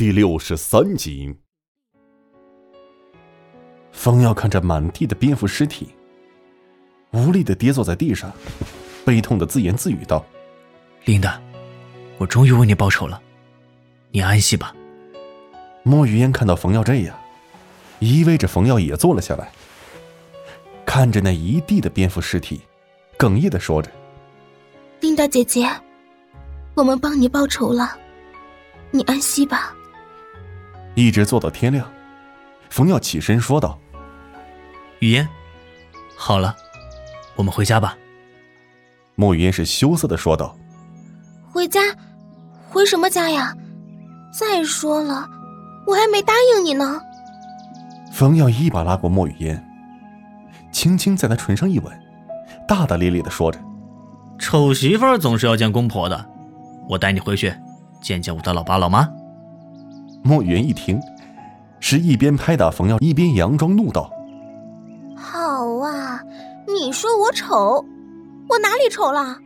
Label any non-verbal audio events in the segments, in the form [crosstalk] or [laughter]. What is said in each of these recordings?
第六十三集。冯耀看着满地的蝙蝠尸体，无力的跌坐在地上，悲痛的自言自语道：“琳达，我终于为你报仇了，你安息吧。”莫雨烟看到冯耀这样，依偎着冯耀也坐了下来，看着那一地的蝙蝠尸体，哽咽的说着：“琳达姐姐，我们帮你报仇了，你安息吧。”一直坐到天亮，冯耀起身说道：“雨嫣，好了，我们回家吧。”莫雨嫣是羞涩的说道：“回家？回什么家呀？再说了，我还没答应你呢。”冯耀一把拉过莫雨嫣，轻轻在她唇上一吻，大大咧咧的说着：“丑媳妇总是要见公婆的，我带你回去见见我的老爸老妈。”莫言一听，是一边拍打冯耀，一边佯装怒道：“好啊，你说我丑，我哪里丑了？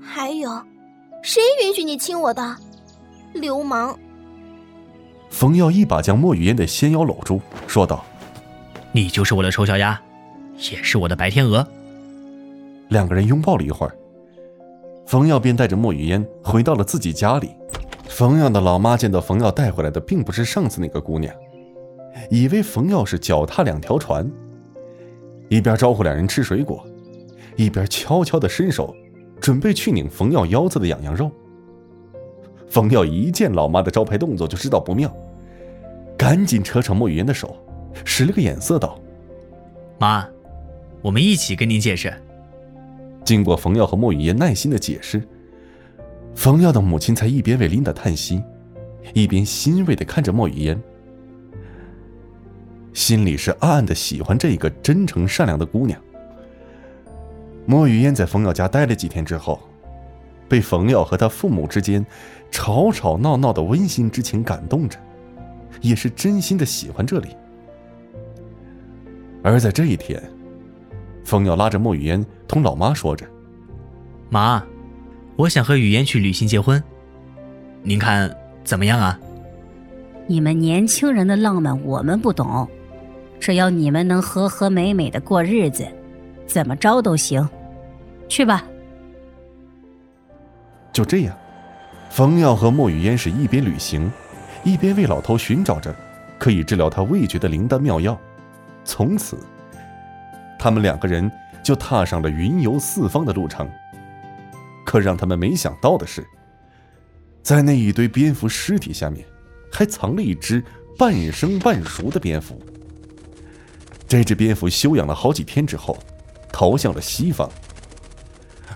还有，谁允许你亲我的？流氓！”冯耀一把将莫雨嫣的纤腰搂住，说道：“你就是我的丑小鸭，也是我的白天鹅。”两个人拥抱了一会儿，冯耀便带着莫雨嫣回到了自己家里。冯耀的老妈见到冯耀带回来的并不是上次那个姑娘，以为冯耀是脚踏两条船，一边招呼两人吃水果，一边悄悄的伸手，准备去拧冯耀腰子的痒痒肉。冯耀一见老妈的招牌动作就知道不妙，赶紧扯扯莫雨嫣的手，使了个眼色道：“妈，我们一起跟您解释。”经过冯耀和莫雨嫣耐心的解释。冯耀的母亲才一边为琳达叹息，一边欣慰的看着莫雨嫣，心里是暗暗的喜欢这一个真诚善良的姑娘。莫雨嫣在冯耀家待了几天之后，被冯耀和他父母之间吵吵闹闹的温馨之情感动着，也是真心的喜欢这里。而在这一天，冯耀拉着莫雨嫣同老妈说着：“妈。”我想和雨嫣去旅行结婚，您看怎么样啊？你们年轻人的浪漫我们不懂，只要你们能和和美美的过日子，怎么着都行。去吧。就这样，冯耀和莫雨嫣是一边旅行，一边为老头寻找着可以治疗他味觉的灵丹妙药。从此，他们两个人就踏上了云游四方的路程。可让他们没想到的是，在那一堆蝙蝠尸体下面，还藏了一只半生半熟的蝙蝠。这只蝙蝠休养了好几天之后，逃向了西方。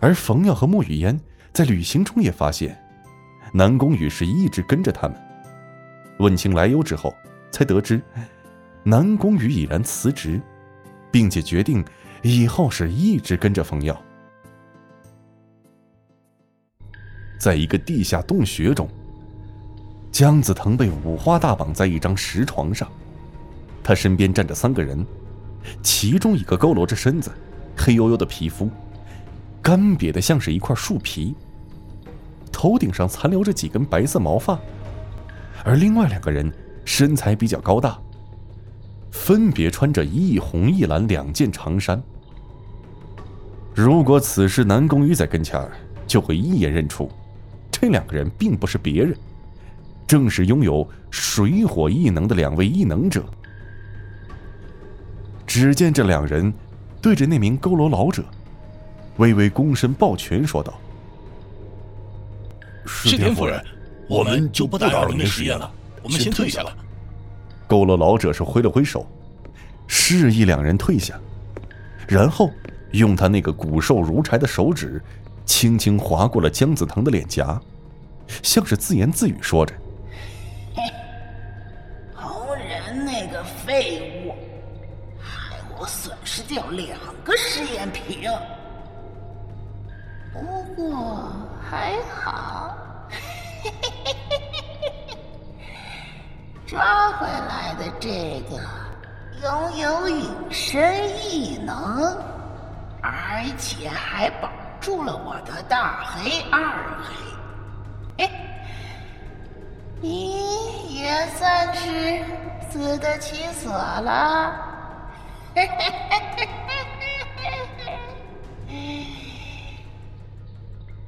而冯耀和莫雨嫣在旅行中也发现，南宫羽是一直跟着他们。问清来由之后，才得知，南宫羽已然辞职，并且决定以后是一直跟着冯耀。在一个地下洞穴中，姜子腾被五花大绑在一张石床上，他身边站着三个人，其中一个佝偻着身子，黑黝黝的皮肤，干瘪的像是一块树皮，头顶上残留着几根白色毛发，而另外两个人身材比较高大，分别穿着一红一蓝两件长衫。如果此时南宫羽在跟前儿，就会一眼认出。这两个人并不是别人，正是拥有水火异能的两位异能者。只见这两人对着那名佝偻老者，微微躬身抱拳说道：“是田夫人，我们就不打扰您的实验了，我们先退下了。”佝偻老者是挥了挥手，示意两人退下，然后用他那个骨瘦如柴的手指。轻轻划过了姜子腾的脸颊，像是自言自语说着：“ [laughs] 红人那个废物，害我损失掉两个试验品。不过还好，抓回来的这个拥有隐身异能，而且还保。”住了我的大黑、二黑，哎，你也算是死得其所了。[laughs]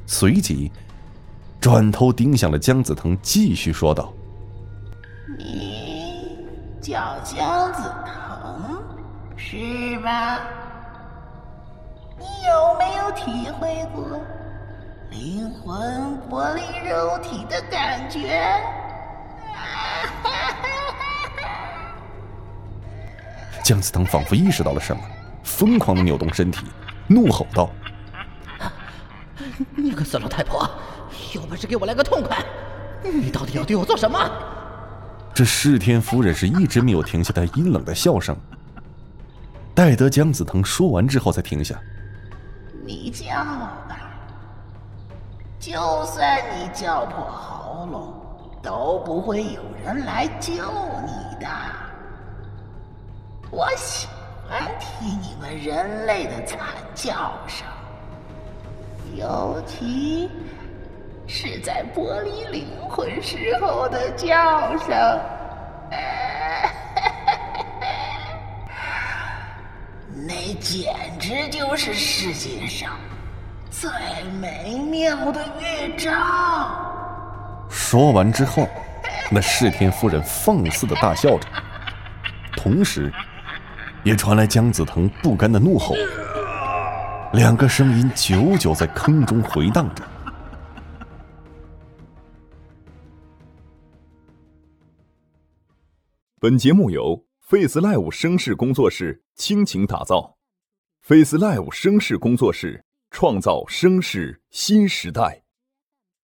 随即，转头盯向了姜子腾，继续说道：“你叫姜子腾，是吧？你有没有体会过灵魂剥离肉体的感觉？” [laughs] 姜子腾仿佛意识到了什么，疯狂的扭动身体，怒吼道。[laughs] 你个死老太婆，有本事给我来个痛快！你到底要对我做什么？[laughs] 这世天夫人是一直没有停下她阴冷的笑声。待得姜子腾说完之后，才停下。你叫吧，就算你叫破喉咙，都不会有人来救你的。我喜欢听你们人类的惨叫声。尤其是在剥离灵魂时候的叫声，[laughs] [laughs] 那简直就是世界上最美妙的乐章。说完之后，那世天夫人放肆的大笑着，同时，也传来姜子腾不甘的怒吼。两个声音久久在坑中回荡着。本节目由 Face Live 声势工作室倾情打造，Face Live 声势工作室创造声势新时代。